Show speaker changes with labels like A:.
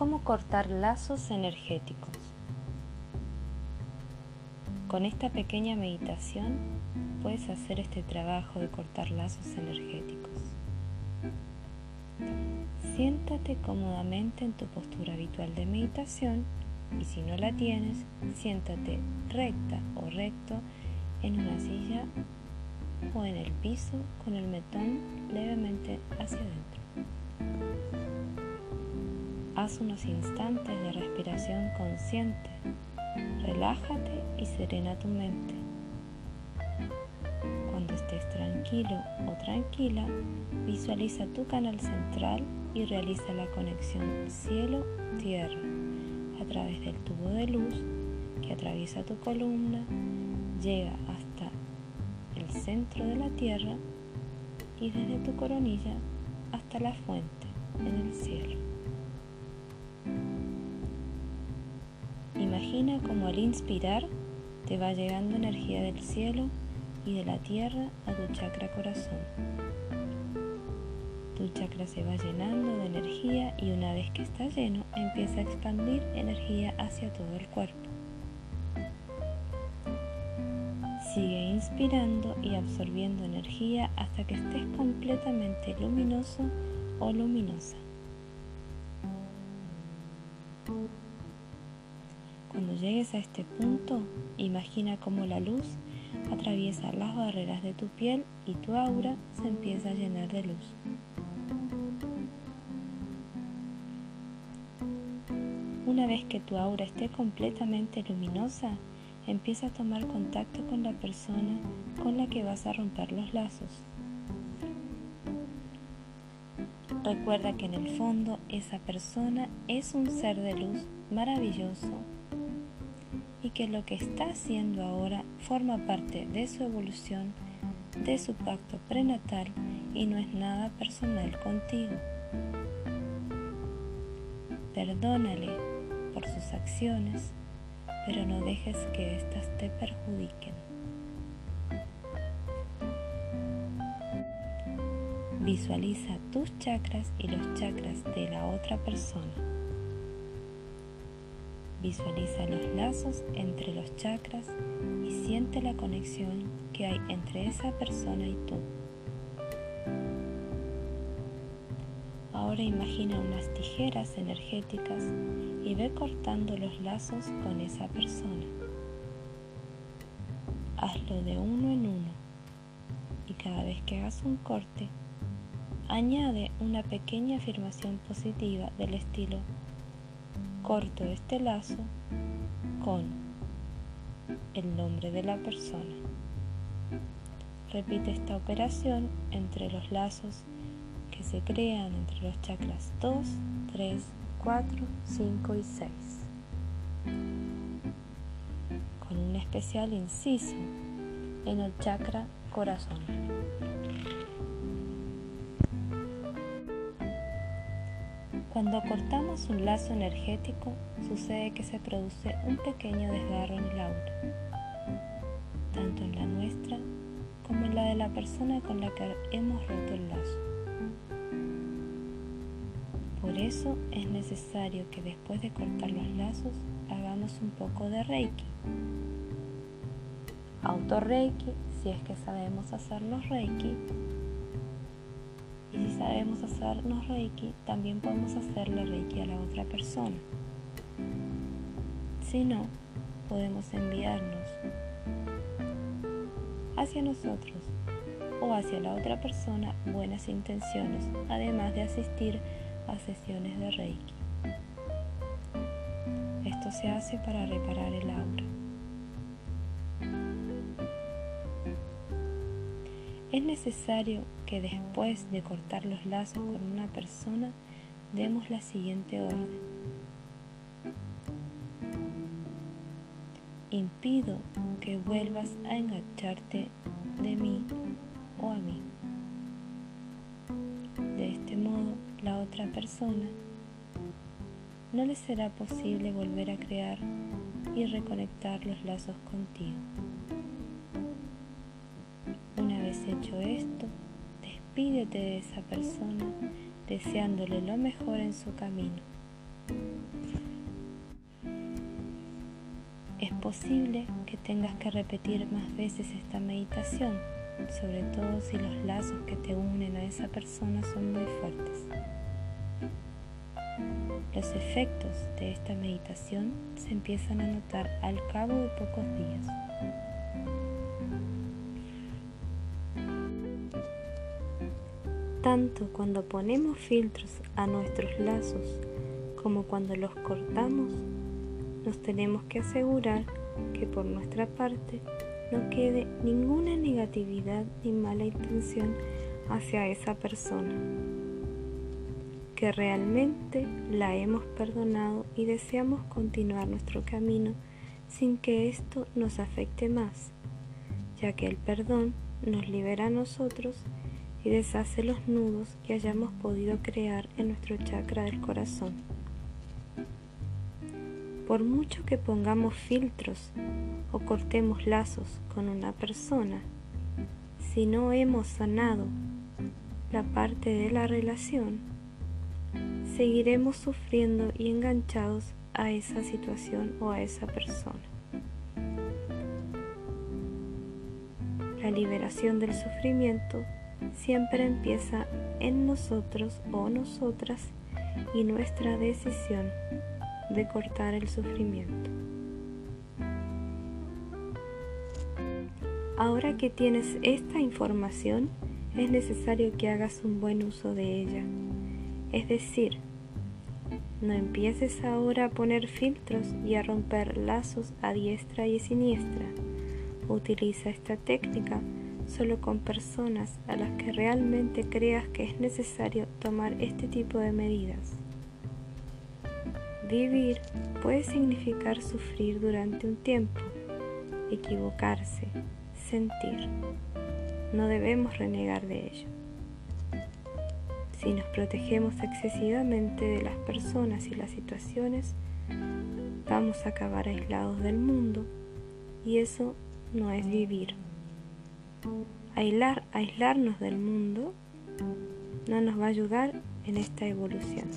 A: cómo cortar lazos energéticos. Con esta pequeña meditación puedes hacer este trabajo de cortar lazos energéticos. Siéntate cómodamente en tu postura habitual de meditación y si no la tienes, siéntate recta o recto en una silla o en el piso con el metón levemente hacia adentro. Haz unos instantes de respiración consciente. Relájate y serena tu mente. Cuando estés tranquilo o tranquila, visualiza tu canal central y realiza la conexión cielo-tierra a través del tubo de luz que atraviesa tu columna, llega hasta el centro de la tierra y desde tu coronilla hasta la fuente en el cielo. Imagina como al inspirar te va llegando energía del cielo y de la tierra a tu chakra corazón. Tu chakra se va llenando de energía y una vez que está lleno empieza a expandir energía hacia todo el cuerpo. Sigue inspirando y absorbiendo energía hasta que estés completamente luminoso o luminosa. Cuando llegues a este punto, imagina cómo la luz atraviesa las barreras de tu piel y tu aura se empieza a llenar de luz. Una vez que tu aura esté completamente luminosa, empieza a tomar contacto con la persona con la que vas a romper los lazos. Recuerda que en el fondo esa persona es un ser de luz maravilloso y que lo que está haciendo ahora forma parte de su evolución, de su pacto prenatal y no es nada personal contigo. Perdónale por sus acciones, pero no dejes que éstas te perjudiquen. Visualiza tus chakras y los chakras de la otra persona. Visualiza los lazos entre los chakras y siente la conexión que hay entre esa persona y tú. Ahora imagina unas tijeras energéticas y ve cortando los lazos con esa persona. Hazlo de uno en uno y cada vez que hagas un corte, añade una pequeña afirmación positiva del estilo corto este lazo con el nombre de la persona. Repite esta operación entre los lazos que se crean entre los chakras 2, 3, 4, 5 y 6. Con un especial inciso en el chakra corazón. Cuando cortamos un lazo energético, sucede que se produce un pequeño desgarro en el aura, tanto en la nuestra como en la de la persona con la que hemos roto el lazo. Por eso es necesario que después de cortar los lazos hagamos un poco de Reiki. Auto Reiki, si es que sabemos hacer los Reiki, y si sabemos hacernos Reiki, también podemos hacerle Reiki a la otra persona. Si no, podemos enviarnos hacia nosotros o hacia la otra persona buenas intenciones, además de asistir a sesiones de Reiki. Esto se hace para reparar el aura. Es necesario que después de cortar los lazos con una persona demos la siguiente orden. Impido que vuelvas a engancharte de mí o a mí. De este modo, la otra persona no le será posible volver a crear y reconectar los lazos contigo hecho esto, despídete de esa persona deseándole lo mejor en su camino. Es posible que tengas que repetir más veces esta meditación, sobre todo si los lazos que te unen a esa persona son muy fuertes. Los efectos de esta meditación se empiezan a notar al cabo de pocos días. Tanto cuando ponemos filtros a nuestros lazos como cuando los cortamos, nos tenemos que asegurar que por nuestra parte no quede ninguna negatividad ni mala intención hacia esa persona, que realmente la hemos perdonado y deseamos continuar nuestro camino sin que esto nos afecte más, ya que el perdón nos libera a nosotros y deshace los nudos que hayamos podido crear en nuestro chakra del corazón. Por mucho que pongamos filtros o cortemos lazos con una persona, si no hemos sanado la parte de la relación, seguiremos sufriendo y enganchados a esa situación o a esa persona. La liberación del sufrimiento siempre empieza en nosotros o nosotras y nuestra decisión de cortar el sufrimiento. Ahora que tienes esta información, es necesario que hagas un buen uso de ella. Es decir, no empieces ahora a poner filtros y a romper lazos a diestra y siniestra. Utiliza esta técnica solo con personas a las que realmente creas que es necesario tomar este tipo de medidas. Vivir puede significar sufrir durante un tiempo, equivocarse, sentir. No debemos renegar de ello. Si nos protegemos excesivamente de las personas y las situaciones, vamos a acabar aislados del mundo y eso no es vivir. Aislar, aislarnos del mundo no nos va a ayudar en esta evolución.